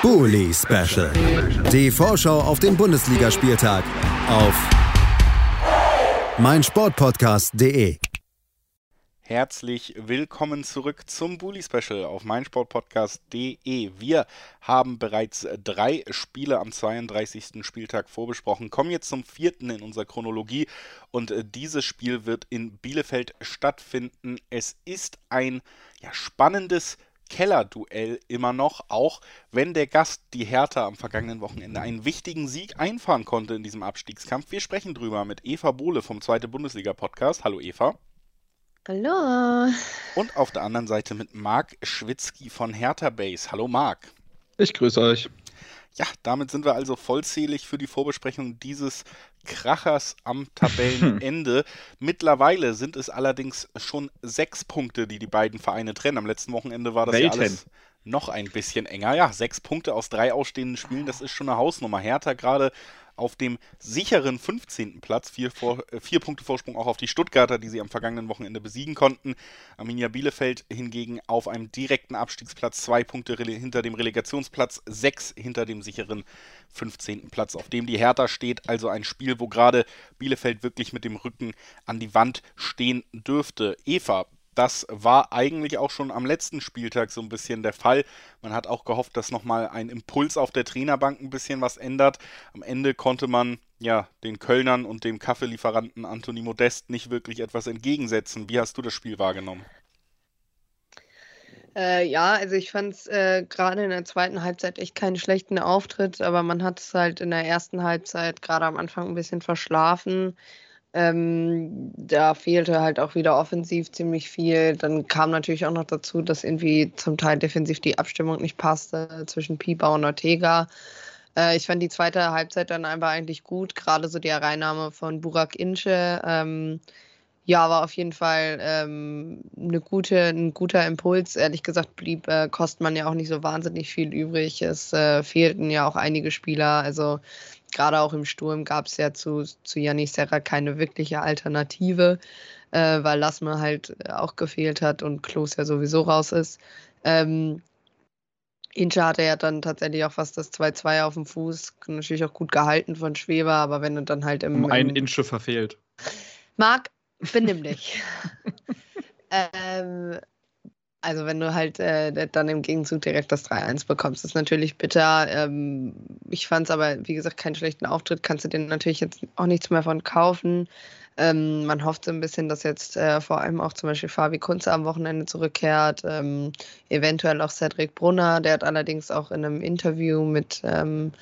Bully Special. Die Vorschau auf den Bundesligaspieltag auf meinsportpodcast.de. Herzlich willkommen zurück zum Bully Special auf meinsportpodcast.de. Wir haben bereits drei Spiele am 32. Spieltag vorbesprochen, kommen jetzt zum vierten in unserer Chronologie und äh, dieses Spiel wird in Bielefeld stattfinden. Es ist ein ja, spannendes Kellerduell immer noch, auch wenn der Gast, die Hertha, am vergangenen Wochenende einen wichtigen Sieg einfahren konnte in diesem Abstiegskampf. Wir sprechen drüber mit Eva Bohle vom Zweite Bundesliga-Podcast. Hallo Eva. Hallo. Und auf der anderen Seite mit Marc Schwitzky von Hertha Base. Hallo Marc. Ich grüße euch. Ja, damit sind wir also vollzählig für die Vorbesprechung dieses Krachers am Tabellenende. Mittlerweile sind es allerdings schon sechs Punkte, die die beiden Vereine trennen. Am letzten Wochenende war das Welten. ja alles noch ein bisschen enger. Ja, sechs Punkte aus drei ausstehenden Spielen, das ist schon eine Hausnummer. Hertha gerade auf dem sicheren 15. Platz. Vier, vor, äh, vier Punkte Vorsprung auch auf die Stuttgarter, die sie am vergangenen Wochenende besiegen konnten. Arminia Bielefeld hingegen auf einem direkten Abstiegsplatz, zwei Punkte hinter dem Relegationsplatz, sechs hinter dem sicheren 15. Platz, auf dem die Hertha steht. Also ein Spiel, wo gerade Bielefeld wirklich mit dem Rücken an die Wand stehen dürfte. Eva, das war eigentlich auch schon am letzten Spieltag so ein bisschen der Fall. Man hat auch gehofft, dass nochmal ein Impuls auf der Trainerbank ein bisschen was ändert. Am Ende konnte man ja den Kölnern und dem Kaffeelieferanten Anthony Modest nicht wirklich etwas entgegensetzen. Wie hast du das Spiel wahrgenommen? Äh, ja, also ich fand es äh, gerade in der zweiten Halbzeit echt keinen schlechten Auftritt, aber man hat es halt in der ersten Halbzeit gerade am Anfang ein bisschen verschlafen. Ähm, da fehlte halt auch wieder offensiv ziemlich viel. Dann kam natürlich auch noch dazu, dass irgendwie zum Teil defensiv die Abstimmung nicht passte zwischen Pieper und Ortega. Äh, ich fand die zweite Halbzeit dann einfach eigentlich gut, gerade so die Reinnahme von Burak Ince. Ähm, ja, war auf jeden Fall ähm, eine gute, ein guter Impuls. Ehrlich gesagt blieb äh, Kostmann ja auch nicht so wahnsinnig viel übrig. Es äh, fehlten ja auch einige Spieler. Also gerade auch im Sturm gab es ja zu, zu Janis Serra keine wirkliche Alternative, äh, weil Lassme halt auch gefehlt hat und Klos ja sowieso raus ist. Ähm, Incha hatte ja dann tatsächlich auch fast das 2-2 auf dem Fuß. Natürlich auch gut gehalten von Schweber, aber wenn du dann halt im. Um einen Inche verfehlt. Marc, Benimm dich. ähm, also wenn du halt äh, dann im Gegenzug direkt das 3-1 bekommst, ist natürlich bitter. Ähm, ich fand es aber, wie gesagt, keinen schlechten Auftritt. Kannst du dir natürlich jetzt auch nichts mehr von kaufen. Ähm, man hofft so ein bisschen, dass jetzt äh, vor allem auch zum Beispiel Fabi Kunze am Wochenende zurückkehrt. Ähm, eventuell auch Cedric Brunner. Der hat allerdings auch in einem Interview mit ähm,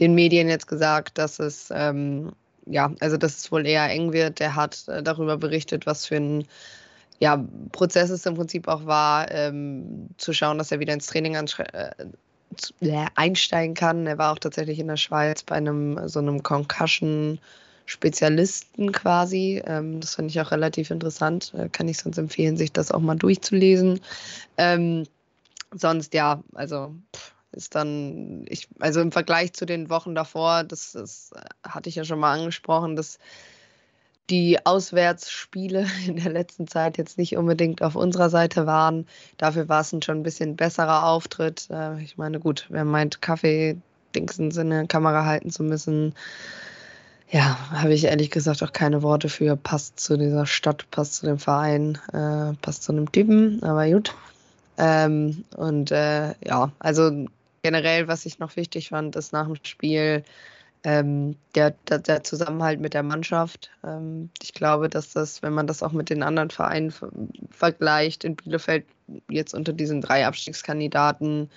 den Medien jetzt gesagt, dass es ähm, ja, also dass es wohl eher eng wird. Der hat äh, darüber berichtet, was für ein ja, Prozess es im Prinzip auch war, ähm, zu schauen, dass er wieder ins Training äh, äh, einsteigen kann. Er war auch tatsächlich in der Schweiz bei einem so einem Concussion. Spezialisten quasi. Ähm, das fand ich auch relativ interessant. Äh, kann ich sonst empfehlen, sich das auch mal durchzulesen. Ähm, sonst ja, also pff, ist dann, ich, also im Vergleich zu den Wochen davor, das, das hatte ich ja schon mal angesprochen, dass die Auswärtsspiele in der letzten Zeit jetzt nicht unbedingt auf unserer Seite waren. Dafür war es ein schon ein bisschen besserer Auftritt. Äh, ich meine, gut, wer meint, Kaffee-Dingsens in der Kamera halten zu müssen, ja, habe ich ehrlich gesagt auch keine Worte für. Passt zu dieser Stadt, passt zu dem Verein, äh, passt zu einem Typen, aber gut. Ähm, und äh, ja, also generell, was ich noch wichtig fand, ist nach dem Spiel ähm, der, der, der, Zusammenhalt mit der Mannschaft. Ähm, ich glaube, dass das, wenn man das auch mit den anderen Vereinen vergleicht, in Bielefeld jetzt unter diesen drei Abstiegskandidaten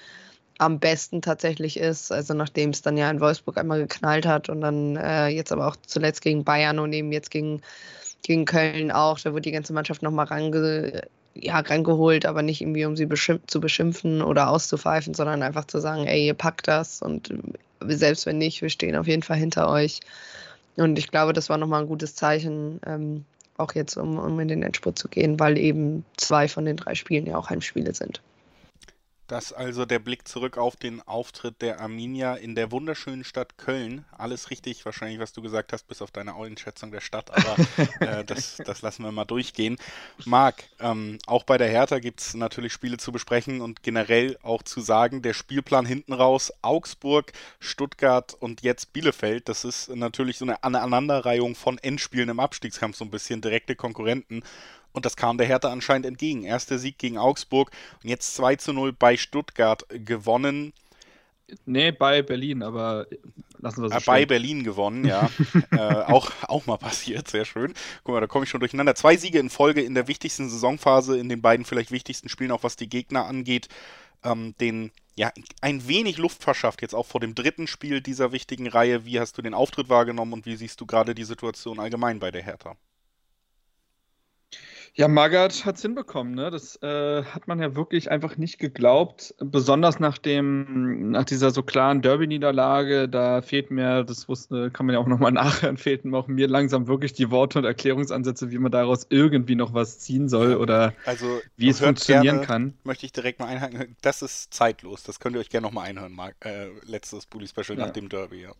am besten tatsächlich ist. Also nachdem es dann ja in Wolfsburg einmal geknallt hat und dann äh, jetzt aber auch zuletzt gegen Bayern und eben jetzt gegen, gegen Köln auch, da wurde die ganze Mannschaft nochmal range ja, rangeholt, aber nicht irgendwie, um sie beschimpf zu beschimpfen oder auszupfeifen, sondern einfach zu sagen, ey, ihr packt das und selbst wenn nicht, wir stehen auf jeden Fall hinter euch. Und ich glaube, das war nochmal ein gutes Zeichen, ähm, auch jetzt, um, um in den Endspurt zu gehen, weil eben zwei von den drei Spielen ja auch Heimspiele sind. Das also der Blick zurück auf den Auftritt der Arminia in der wunderschönen Stadt Köln. Alles richtig, wahrscheinlich, was du gesagt hast, bis auf deine Einschätzung der Stadt, aber äh, das, das, lassen wir mal durchgehen. Marc, ähm, auch bei der Hertha gibt es natürlich Spiele zu besprechen und generell auch zu sagen, der Spielplan hinten raus, Augsburg, Stuttgart und jetzt Bielefeld, das ist natürlich so eine Aneinanderreihung von Endspielen im Abstiegskampf, so ein bisschen direkte Konkurrenten. Und das kam der Hertha anscheinend entgegen. Erster Sieg gegen Augsburg und jetzt 2 zu 0 bei Stuttgart gewonnen. Nee, bei Berlin, aber lassen wir es äh, Bei stehen. Berlin gewonnen, ja. äh, auch, auch mal passiert, sehr schön. Guck mal, da komme ich schon durcheinander. Zwei Siege in Folge in der wichtigsten Saisonphase, in den beiden vielleicht wichtigsten Spielen, auch was die Gegner angeht. Ähm, den, ja, ein wenig Luft verschafft, jetzt auch vor dem dritten Spiel dieser wichtigen Reihe. Wie hast du den Auftritt wahrgenommen und wie siehst du gerade die Situation allgemein bei der Hertha? Ja, Magath hat es hinbekommen, ne? Das äh, hat man ja wirklich einfach nicht geglaubt. Besonders nach dem, nach dieser so klaren Derby-Niederlage, da fehlt mir, das wusste, kann man ja auch nochmal nachhören, fehlten auch mir langsam wirklich die Worte und Erklärungsansätze, wie man daraus irgendwie noch was ziehen soll oder also, wie es funktionieren gerne, kann. Möchte ich direkt mal einhaken. Das ist zeitlos. Das könnt ihr euch gerne nochmal einhören, Marc. Äh, letztes Bully Special ja. nach dem Derby, ja.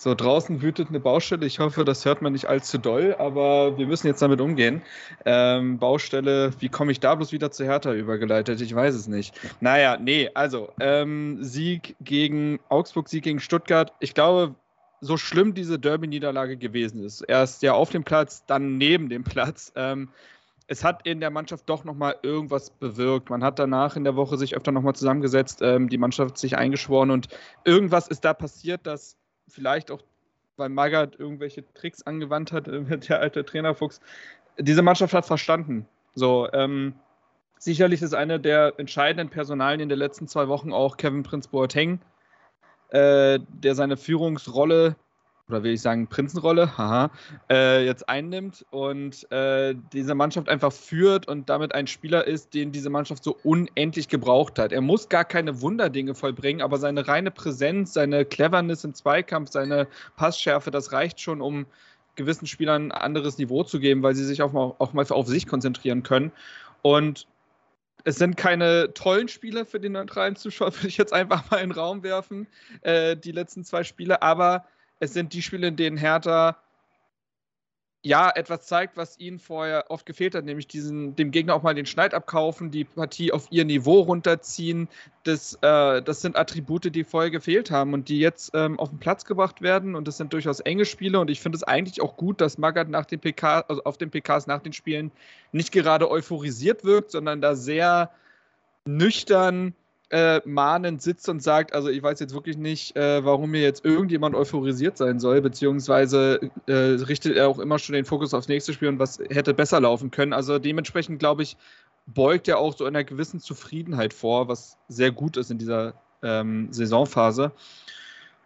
So, draußen wütet eine Baustelle. Ich hoffe, das hört man nicht allzu doll, aber wir müssen jetzt damit umgehen. Ähm, Baustelle, wie komme ich da bloß wieder zu Hertha übergeleitet? Ich weiß es nicht. Naja, nee, also ähm, Sieg gegen Augsburg, Sieg gegen Stuttgart. Ich glaube, so schlimm diese Derby-Niederlage gewesen ist, erst ja auf dem Platz, dann neben dem Platz. Ähm, es hat in der Mannschaft doch nochmal irgendwas bewirkt. Man hat danach in der Woche sich öfter nochmal zusammengesetzt, ähm, die Mannschaft sich eingeschworen und irgendwas ist da passiert, dass vielleicht auch, weil Magath irgendwelche Tricks angewandt hat, äh, der alte Trainerfuchs. Diese Mannschaft hat verstanden. So, ähm, sicherlich ist eine der entscheidenden Personalien in den letzten zwei Wochen auch Kevin Prince Boateng, äh, der seine Führungsrolle oder will ich sagen Prinzenrolle, haha, äh, jetzt einnimmt und äh, diese Mannschaft einfach führt und damit ein Spieler ist, den diese Mannschaft so unendlich gebraucht hat. Er muss gar keine Wunderdinge vollbringen, aber seine reine Präsenz, seine Cleverness im Zweikampf, seine Passschärfe, das reicht schon, um gewissen Spielern ein anderes Niveau zu geben, weil sie sich auch mal, auch mal auf sich konzentrieren können. Und es sind keine tollen Spiele für den neutralen Zuschauer, würde ich jetzt einfach mal in den Raum werfen, äh, die letzten zwei Spiele, aber es sind die Spiele, in denen Hertha ja etwas zeigt, was ihnen vorher oft gefehlt hat, nämlich diesen, dem Gegner auch mal den Schneid abkaufen, die Partie auf ihr Niveau runterziehen. Das, äh, das sind Attribute, die vorher gefehlt haben und die jetzt ähm, auf den Platz gebracht werden. Und das sind durchaus enge Spiele. Und ich finde es eigentlich auch gut, dass Magath nach den PK, also auf den PKs nach den Spielen nicht gerade euphorisiert wirkt, sondern da sehr nüchtern äh, mahnend sitzt und sagt, also ich weiß jetzt wirklich nicht, äh, warum mir jetzt irgendjemand euphorisiert sein soll, beziehungsweise äh, richtet er auch immer schon den Fokus aufs nächste Spiel und was hätte besser laufen können. Also dementsprechend, glaube ich, beugt er auch so einer gewissen Zufriedenheit vor, was sehr gut ist in dieser ähm, Saisonphase.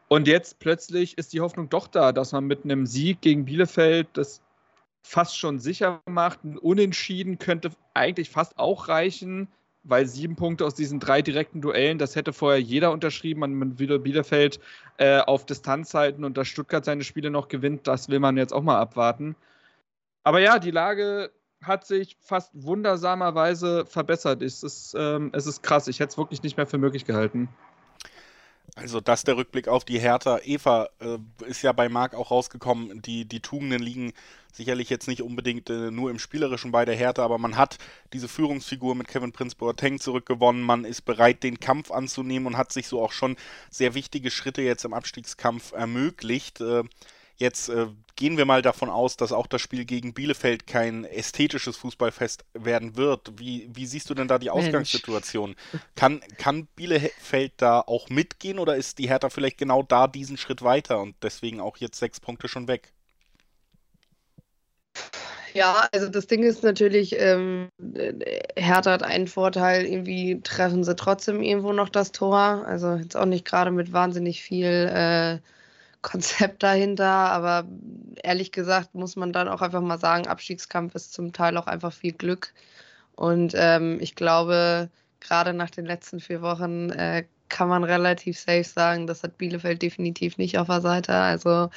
Und jetzt plötzlich ist die Hoffnung doch da, dass man mit einem Sieg gegen Bielefeld das fast schon sicher macht. Ein Unentschieden könnte eigentlich fast auch reichen weil sieben Punkte aus diesen drei direkten Duellen, das hätte vorher jeder unterschrieben. Man will Bielefeld äh, auf Distanz halten und dass Stuttgart seine Spiele noch gewinnt, das will man jetzt auch mal abwarten. Aber ja, die Lage hat sich fast wundersamerweise verbessert. Es ist, ähm, es ist krass. Ich hätte es wirklich nicht mehr für möglich gehalten. Also das der Rückblick auf die Hertha. Eva äh, ist ja bei Marc auch rausgekommen. Die, die Tugenden liegen sicherlich jetzt nicht unbedingt äh, nur im Spielerischen bei der Hertha, aber man hat diese Führungsfigur mit Kevin Prince Boateng zurückgewonnen. Man ist bereit, den Kampf anzunehmen und hat sich so auch schon sehr wichtige Schritte jetzt im Abstiegskampf ermöglicht. Äh, Jetzt äh, gehen wir mal davon aus, dass auch das Spiel gegen Bielefeld kein ästhetisches Fußballfest werden wird. Wie, wie siehst du denn da die Ausgangssituation? Kann, kann Bielefeld da auch mitgehen oder ist die Hertha vielleicht genau da diesen Schritt weiter und deswegen auch jetzt sechs Punkte schon weg? Ja, also das Ding ist natürlich, ähm, Hertha hat einen Vorteil, irgendwie treffen sie trotzdem irgendwo noch das Tor. Also jetzt auch nicht gerade mit wahnsinnig viel äh, Konzept dahinter, aber ehrlich gesagt muss man dann auch einfach mal sagen, Abstiegskampf ist zum Teil auch einfach viel Glück. Und ähm, ich glaube, gerade nach den letzten vier Wochen äh, kann man relativ safe sagen, das hat Bielefeld definitiv nicht auf der Seite. Also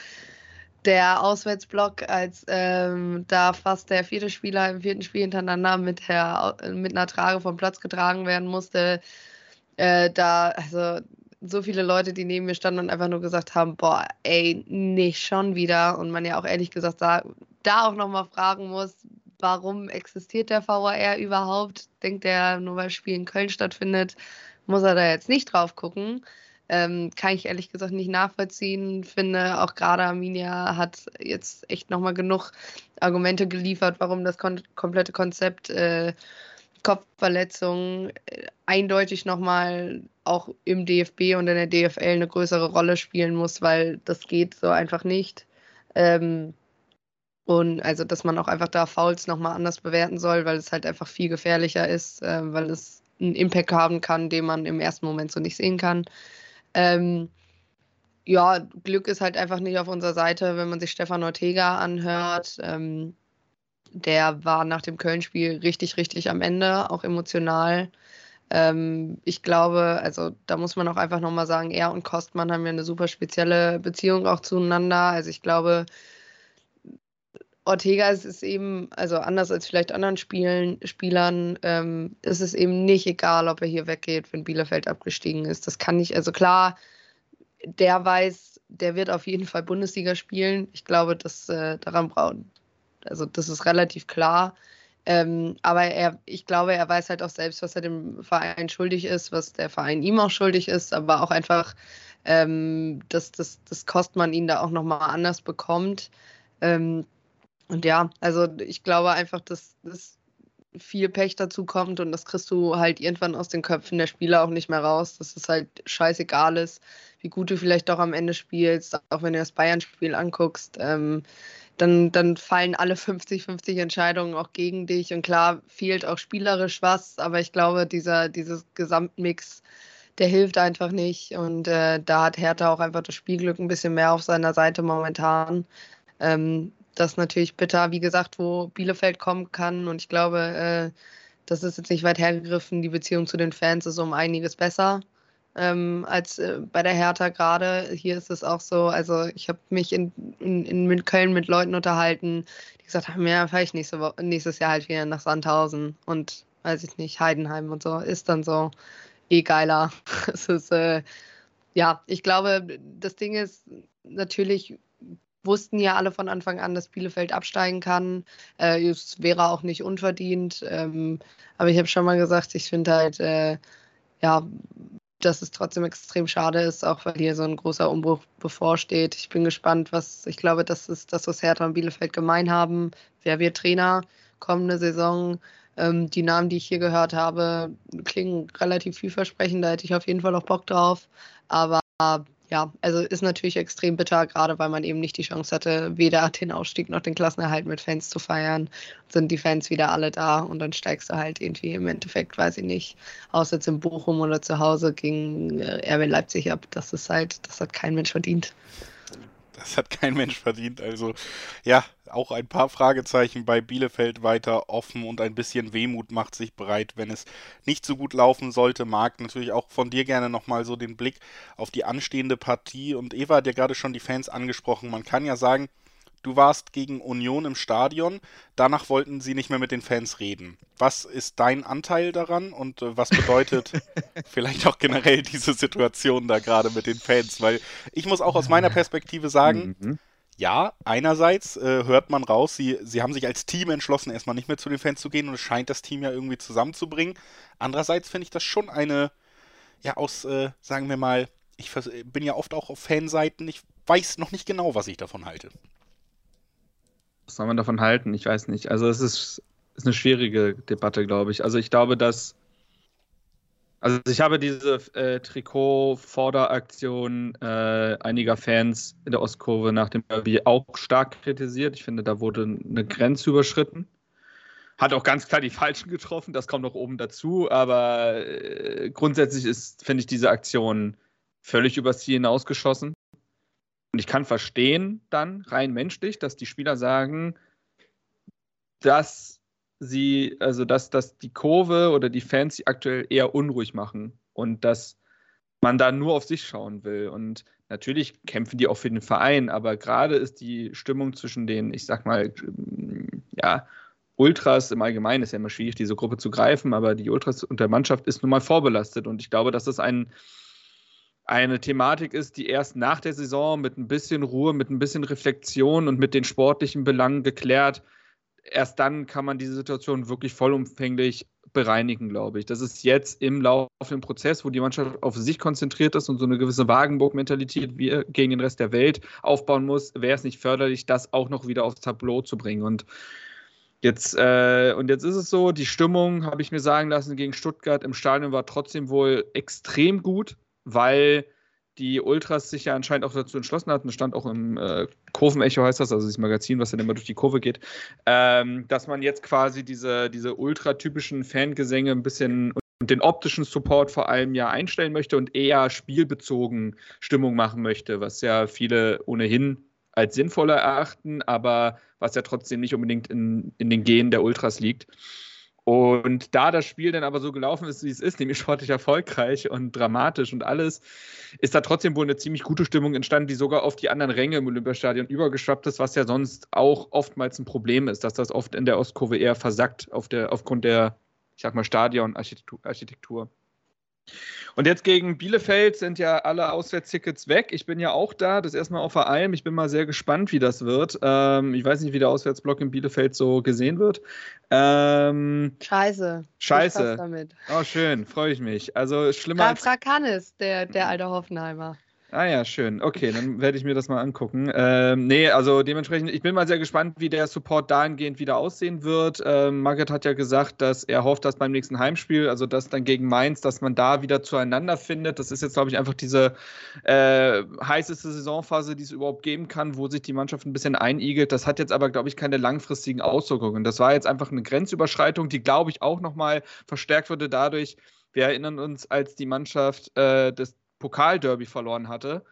der Auswärtsblock, als ähm, da fast der vierte Spieler im vierten Spiel hintereinander mit, der, mit einer Trage vom Platz getragen werden musste, äh, da, also so viele Leute, die neben mir standen und einfach nur gesagt haben, boah, ey, nicht schon wieder. Und man ja auch ehrlich gesagt da, da auch nochmal fragen muss, warum existiert der VAR überhaupt? Denkt er, nur weil Spiel in Köln stattfindet, muss er da jetzt nicht drauf gucken. Ähm, kann ich ehrlich gesagt nicht nachvollziehen. Finde auch gerade Arminia hat jetzt echt nochmal genug Argumente geliefert, warum das kon komplette Konzept äh, Kopfverletzungen äh, eindeutig nochmal auch im DFB und in der DFL eine größere Rolle spielen muss, weil das geht so einfach nicht. Ähm, und also, dass man auch einfach da Fouls nochmal anders bewerten soll, weil es halt einfach viel gefährlicher ist, äh, weil es einen Impact haben kann, den man im ersten Moment so nicht sehen kann. Ähm, ja, Glück ist halt einfach nicht auf unserer Seite, wenn man sich Stefan Ortega anhört. Ähm, der war nach dem Köln-Spiel richtig, richtig am Ende, auch emotional. Ähm, ich glaube, also da muss man auch einfach nochmal sagen, er und Kostmann haben ja eine super spezielle Beziehung auch zueinander. Also ich glaube, Ortega ist es eben, also anders als vielleicht anderen Spielen, Spielern, ähm, ist es eben nicht egal, ob er hier weggeht, wenn Bielefeld abgestiegen ist. Das kann nicht, also klar, der weiß, der wird auf jeden Fall Bundesliga spielen. Ich glaube, dass äh, daran braucht, also das ist relativ klar. Ähm, aber er, ich glaube, er weiß halt auch selbst, was er dem Verein schuldig ist, was der Verein ihm auch schuldig ist, aber auch einfach, ähm, dass das, das Kostmann ihn da auch nochmal anders bekommt. Ähm, und ja, also ich glaube einfach, dass, dass viel Pech dazu kommt und das kriegst du halt irgendwann aus den Köpfen der Spieler auch nicht mehr raus, dass es halt scheißegal ist, wie gut du vielleicht doch am Ende spielst, auch wenn du das Bayern-Spiel anguckst. Ähm, dann, dann fallen alle 50-50 Entscheidungen auch gegen dich. Und klar, fehlt auch spielerisch was, aber ich glaube, dieser dieses Gesamtmix, der hilft einfach nicht. Und äh, da hat Hertha auch einfach das Spielglück ein bisschen mehr auf seiner Seite momentan. Ähm, das ist natürlich bitter, wie gesagt, wo Bielefeld kommen kann. Und ich glaube, äh, das ist jetzt nicht weit hergegriffen. Die Beziehung zu den Fans ist um einiges besser ähm, als äh, bei der Hertha gerade. Hier ist es auch so, also ich habe mich in, in, in Köln mit Leuten unterhalten, die gesagt haben, ja, ich nächste nächstes Jahr halt wieder nach Sandhausen und weiß ich nicht, Heidenheim und so. Ist dann so eh geiler. es ist, äh, ja, ich glaube, das Ding ist natürlich wussten ja alle von Anfang an, dass Bielefeld absteigen kann. Äh, es wäre auch nicht unverdient. Ähm, aber ich habe schon mal gesagt, ich finde halt, äh, ja, dass es trotzdem extrem schade ist, auch weil hier so ein großer Umbruch bevorsteht. Ich bin gespannt, was, ich glaube, das ist das, was Hertha und Bielefeld gemein haben. Wer wird Trainer kommende Saison? Ähm, die Namen, die ich hier gehört habe, klingen relativ vielversprechend. Da hätte ich auf jeden Fall auch Bock drauf. Aber ja, also ist natürlich extrem bitter, gerade weil man eben nicht die Chance hatte, weder den Ausstieg noch den Klassenerhalt mit Fans zu feiern. Sind die Fans wieder alle da und dann steigst du halt irgendwie im Endeffekt, weiß ich nicht, außer jetzt in Bochum oder zu Hause gegen äh, RB Leipzig ab. Das ist halt, das hat kein Mensch verdient. Das hat kein Mensch verdient. Also ja, auch ein paar Fragezeichen bei Bielefeld weiter offen und ein bisschen Wehmut macht sich bereit, wenn es nicht so gut laufen sollte. Marc, natürlich auch von dir gerne nochmal so den Blick auf die anstehende Partie. Und Eva hat ja gerade schon die Fans angesprochen. Man kann ja sagen, Du warst gegen Union im Stadion, danach wollten sie nicht mehr mit den Fans reden. Was ist dein Anteil daran und äh, was bedeutet vielleicht auch generell diese Situation da gerade mit den Fans? Weil ich muss auch aus meiner Perspektive sagen, mhm. ja, einerseits äh, hört man raus, sie, sie haben sich als Team entschlossen, erstmal nicht mehr zu den Fans zu gehen und es scheint das Team ja irgendwie zusammenzubringen. Andererseits finde ich das schon eine, ja, aus, äh, sagen wir mal, ich bin ja oft auch auf Fanseiten, ich weiß noch nicht genau, was ich davon halte. Was soll man davon halten? Ich weiß nicht. Also es ist, ist eine schwierige Debatte, glaube ich. Also ich glaube, dass also ich habe diese äh, Trikot-Vorderaktion äh, einiger Fans in der Ostkurve nach dem Derby auch stark kritisiert. Ich finde, da wurde eine Grenze überschritten. Hat auch ganz klar die Falschen getroffen, das kommt noch oben dazu, aber äh, grundsätzlich ist, finde ich, diese Aktion völlig übers Ziel hinausgeschossen. Und ich kann verstehen dann rein menschlich, dass die Spieler sagen, dass sie, also dass, dass die Kurve oder die Fans sie aktuell eher unruhig machen und dass man da nur auf sich schauen will. Und natürlich kämpfen die auch für den Verein, aber gerade ist die Stimmung zwischen den, ich sag mal, ja, Ultras im Allgemeinen ist ja immer schwierig, diese Gruppe zu greifen, aber die Ultras und der Mannschaft ist nun mal vorbelastet. Und ich glaube, dass das ein, eine Thematik ist, die erst nach der Saison mit ein bisschen Ruhe, mit ein bisschen Reflexion und mit den sportlichen Belangen geklärt, erst dann kann man diese Situation wirklich vollumfänglich bereinigen, glaube ich. Das ist jetzt im laufenden Prozess, wo die Mannschaft auf sich konzentriert ist und so eine gewisse Wagenburg-Mentalität gegen den Rest der Welt aufbauen muss, wäre es nicht förderlich, das auch noch wieder aufs Tableau zu bringen. Und Jetzt, äh, und jetzt ist es so, die Stimmung, habe ich mir sagen lassen, gegen Stuttgart im Stadion war trotzdem wohl extrem gut, weil die Ultras sich ja anscheinend auch dazu entschlossen hatten, das stand auch im äh, Kurvenecho heißt das, also das Magazin, was dann immer durch die Kurve geht, ähm, dass man jetzt quasi diese, diese ultratypischen Fangesänge ein bisschen und den optischen Support vor allem ja einstellen möchte und eher spielbezogen Stimmung machen möchte, was ja viele ohnehin als sinnvoller erachten, aber was ja trotzdem nicht unbedingt in, in den Genen der Ultras liegt. Und da das Spiel dann aber so gelaufen ist, wie es ist, nämlich sportlich erfolgreich und dramatisch und alles, ist da trotzdem wohl eine ziemlich gute Stimmung entstanden, die sogar auf die anderen Ränge im Olympiastadion übergeschwappt ist, was ja sonst auch oftmals ein Problem ist, dass das oft in der Ostkurve eher versackt auf der, aufgrund der, ich sag mal, Stadionarchitektur. Und jetzt gegen Bielefeld sind ja alle Auswärtstickets weg. Ich bin ja auch da, das erstmal auf der Alm. Ich bin mal sehr gespannt, wie das wird. Ähm, ich weiß nicht, wie der Auswärtsblock in Bielefeld so gesehen wird. Ähm, scheiße. Scheiße. Damit. Oh, schön, freue ich mich. Also schlimmer. Frag, frag Hannes, der, der alte Hoffenheimer. Ah ja, schön. Okay, dann werde ich mir das mal angucken. Ähm, nee, also dementsprechend, ich bin mal sehr gespannt, wie der Support dahingehend wieder aussehen wird. Ähm, Margaret hat ja gesagt, dass er hofft, dass beim nächsten Heimspiel, also das dann gegen Mainz, dass man da wieder zueinander findet. Das ist jetzt, glaube ich, einfach diese äh, heißeste Saisonphase, die es überhaupt geben kann, wo sich die Mannschaft ein bisschen einigelt. Das hat jetzt aber, glaube ich, keine langfristigen Auswirkungen. Das war jetzt einfach eine Grenzüberschreitung, die, glaube ich, auch nochmal verstärkt wurde dadurch, wir erinnern uns, als die Mannschaft äh, des Pokalderby verloren hatte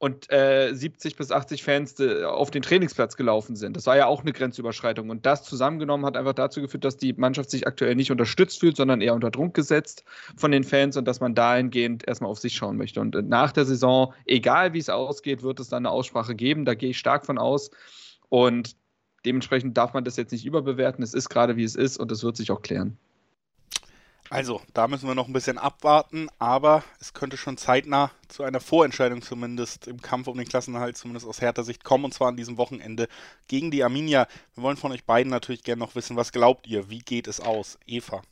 und äh, 70 bis 80 Fans de, auf den Trainingsplatz gelaufen sind. Das war ja auch eine Grenzüberschreitung. Und das zusammengenommen hat einfach dazu geführt, dass die Mannschaft sich aktuell nicht unterstützt fühlt, sondern eher unter Druck gesetzt von den Fans und dass man dahingehend erstmal auf sich schauen möchte. Und nach der Saison, egal wie es ausgeht, wird es dann eine Aussprache geben. Da gehe ich stark von aus. Und dementsprechend darf man das jetzt nicht überbewerten. Es ist gerade wie es ist und es wird sich auch klären. Also, da müssen wir noch ein bisschen abwarten, aber es könnte schon zeitnah zu einer Vorentscheidung zumindest im Kampf um den Klassenerhalt, zumindest aus härter Sicht, kommen, und zwar an diesem Wochenende gegen die Arminia. Wir wollen von euch beiden natürlich gerne noch wissen, was glaubt ihr? Wie geht es aus? Eva.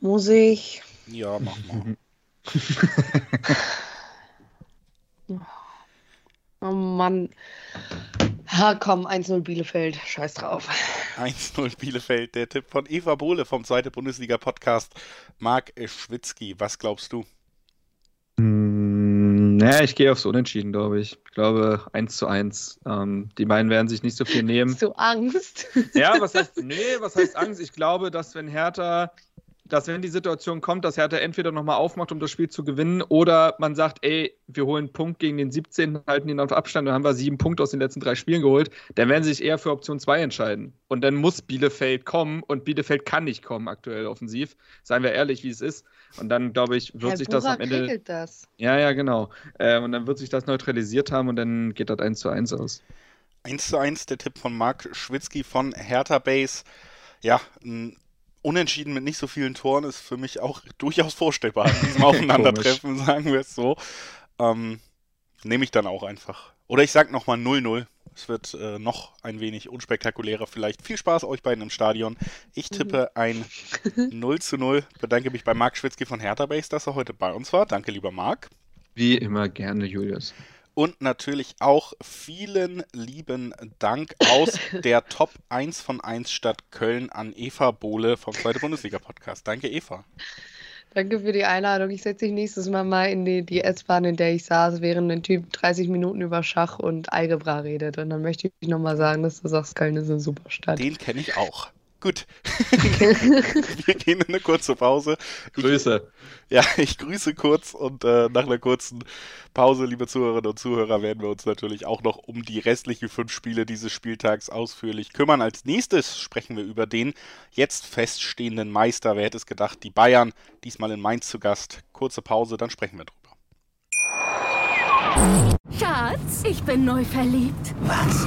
Muss ich? Ja, mach mal. oh Mann. Ha, komm, 1-0 Bielefeld. Scheiß drauf. 1-0 Bielefeld. Der Tipp von Eva Bohle vom Zweite Bundesliga-Podcast. Marc Schwitzky, was glaubst du? Hm, naja, ich gehe aufs Unentschieden, glaube ich. Ich glaube 1 zu 1. Ähm, die beiden werden sich nicht so viel nehmen. Du Angst? Ja, was heißt, nee, was heißt Angst? Ich glaube, dass wenn Hertha dass wenn die Situation kommt, dass Hertha entweder nochmal aufmacht, um das Spiel zu gewinnen, oder man sagt, ey, wir holen einen Punkt gegen den 17., halten ihn auf Abstand, dann haben wir sieben Punkte aus den letzten drei Spielen geholt, dann werden sie sich eher für Option 2 entscheiden. Und dann muss Bielefeld kommen und Bielefeld kann nicht kommen aktuell offensiv. Seien wir ehrlich, wie es ist. Und dann, glaube ich, wird Herr sich Burak das am Ende. Das. Ja, ja, genau. Äh, und dann wird sich das neutralisiert haben und dann geht das 1 zu 1 aus. 1 zu 1, der Tipp von Marc Schwitzky von Hertha Base. Ja, ein Unentschieden mit nicht so vielen Toren ist für mich auch durchaus vorstellbar in diesem Aufeinandertreffen, sagen wir es so. Ähm, Nehme ich dann auch einfach. Oder ich sage nochmal 0-0. Es wird äh, noch ein wenig unspektakulärer vielleicht. Viel Spaß euch beiden im Stadion. Ich tippe ein 0 zu 0. Bedanke mich bei Marc Schwitzky von Hertha Base, dass er heute bei uns war. Danke, lieber Marc. Wie immer gerne, Julius. Und natürlich auch vielen lieben Dank aus der Top 1 von 1 Stadt Köln an Eva Bohle vom Zweite Bundesliga Podcast. Danke, Eva. Danke für die Einladung. Ich setze dich nächstes Mal mal in die, die S-Bahn, in der ich saß, während ein Typ 30 Minuten über Schach und Algebra redet. Und dann möchte ich nochmal sagen, dass du sagst, Köln ist eine super Stadt. Den kenne ich auch. Gut. wir gehen in eine kurze Pause. Grüße. Ich, ja, ich grüße kurz und äh, nach einer kurzen Pause, liebe Zuhörerinnen und Zuhörer, werden wir uns natürlich auch noch um die restlichen fünf Spiele dieses Spieltags ausführlich kümmern. Als nächstes sprechen wir über den jetzt feststehenden Meister. Wer hätte es gedacht? Die Bayern, diesmal in Mainz zu Gast. Kurze Pause, dann sprechen wir drüber. Schatz, ich bin neu verliebt. Was?